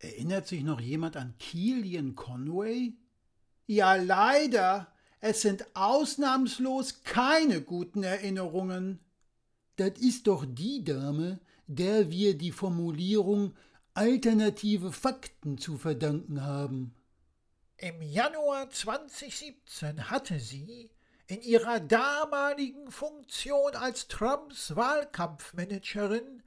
Erinnert sich noch jemand an Killian Conway? Ja, leider. Es sind ausnahmslos keine guten Erinnerungen. Das ist doch die Dame, der wir die Formulierung alternative Fakten zu verdanken haben. Im Januar 2017 hatte sie in ihrer damaligen Funktion als Trumps Wahlkampfmanagerin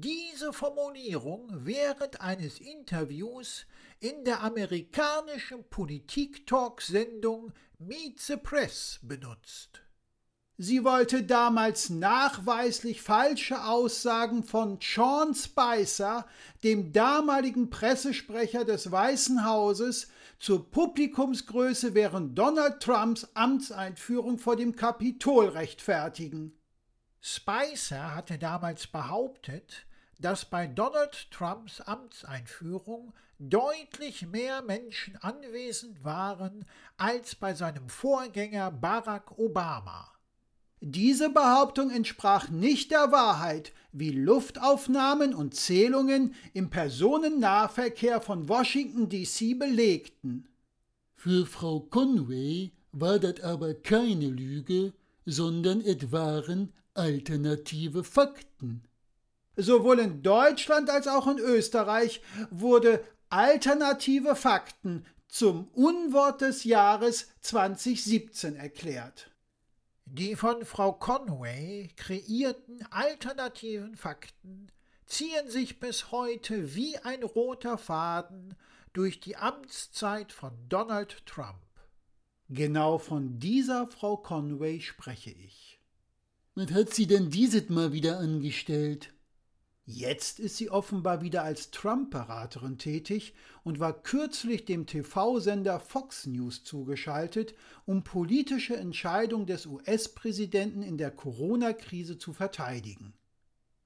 diese Formulierung während eines Interviews in der amerikanischen Politik-Talk-Sendung Meet the Press benutzt. Sie wollte damals nachweislich falsche Aussagen von Sean Spicer, dem damaligen Pressesprecher des Weißen Hauses, zur Publikumsgröße während Donald Trumps Amtseinführung vor dem Kapitol rechtfertigen. Spicer hatte damals behauptet, dass bei Donald Trumps Amtseinführung deutlich mehr Menschen anwesend waren als bei seinem Vorgänger Barack Obama. Diese Behauptung entsprach nicht der Wahrheit, wie Luftaufnahmen und Zählungen im Personennahverkehr von Washington DC belegten. Für Frau Conway war das aber keine Lüge, sondern es waren alternative Fakten. Sowohl in Deutschland als auch in Österreich wurde alternative Fakten zum Unwort des Jahres 2017 erklärt. Die von Frau Conway kreierten alternativen Fakten ziehen sich bis heute wie ein roter Faden durch die Amtszeit von Donald Trump. Genau von dieser Frau Conway spreche ich. Was hat sie denn dieses Mal wieder angestellt? Jetzt ist sie offenbar wieder als Trump-Beraterin tätig und war kürzlich dem TV-Sender Fox News zugeschaltet, um politische Entscheidungen des US-Präsidenten in der Corona-Krise zu verteidigen.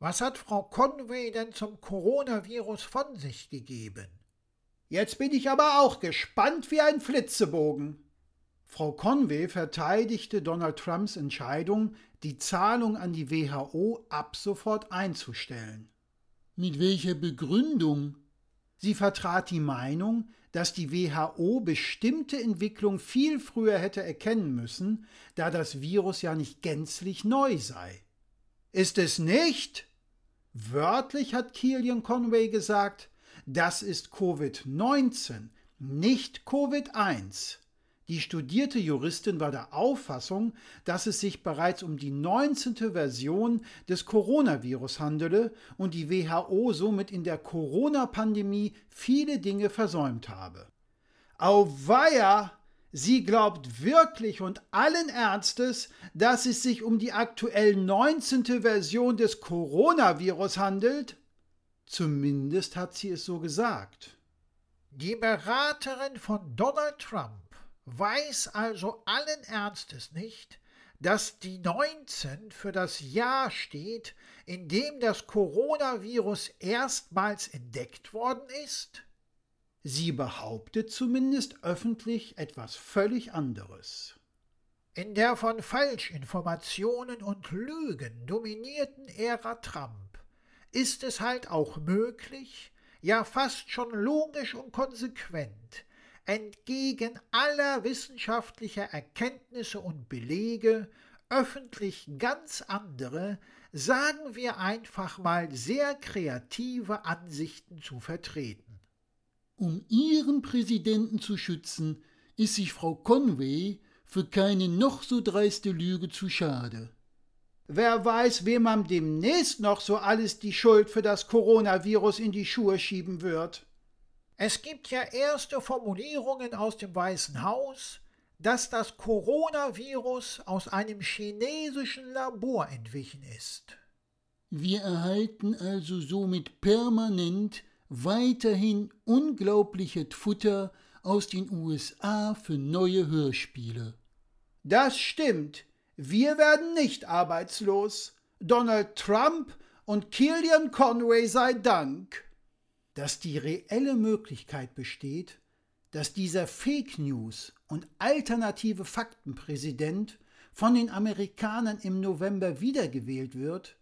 Was hat Frau Conway denn zum Coronavirus von sich gegeben? Jetzt bin ich aber auch gespannt wie ein Flitzebogen. Frau Conway verteidigte Donald Trumps Entscheidung, die Zahlung an die WHO ab sofort einzustellen. Mit welcher Begründung? Sie vertrat die Meinung, dass die WHO bestimmte Entwicklungen viel früher hätte erkennen müssen, da das Virus ja nicht gänzlich neu sei. Ist es nicht? Wörtlich hat Kilian Conway gesagt, das ist Covid-19, nicht Covid-1. Die studierte Juristin war der Auffassung, dass es sich bereits um die 19. Version des Coronavirus handele und die WHO somit in der Corona-Pandemie viele Dinge versäumt habe. Auweia! Sie glaubt wirklich und allen Ernstes, dass es sich um die aktuell 19. Version des Coronavirus handelt? Zumindest hat sie es so gesagt. Die Beraterin von Donald Trump weiß also allen Ernstes nicht, dass die 19 für das Jahr steht, in dem das Coronavirus erstmals entdeckt worden ist? Sie behauptet zumindest öffentlich etwas völlig anderes. In der von Falschinformationen und Lügen dominierten Ära Trump ist es halt auch möglich, ja fast schon logisch und konsequent, entgegen aller wissenschaftlicher Erkenntnisse und Belege öffentlich ganz andere, sagen wir einfach mal sehr kreative Ansichten zu vertreten. Um ihren Präsidenten zu schützen, ist sich Frau Conway für keine noch so dreiste Lüge zu schade. Wer weiß, wem man demnächst noch so alles die Schuld für das Coronavirus in die Schuhe schieben wird. Es gibt ja erste Formulierungen aus dem Weißen Haus, dass das Coronavirus aus einem chinesischen Labor entwichen ist. Wir erhalten also somit permanent weiterhin unglaubliches Futter aus den USA für neue Hörspiele. Das stimmt. Wir werden nicht arbeitslos. Donald Trump und Killian Conway sei Dank dass die reelle Möglichkeit besteht, dass dieser Fake News und alternative Faktenpräsident von den Amerikanern im November wiedergewählt wird,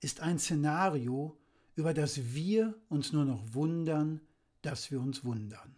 ist ein Szenario, über das wir uns nur noch wundern, dass wir uns wundern.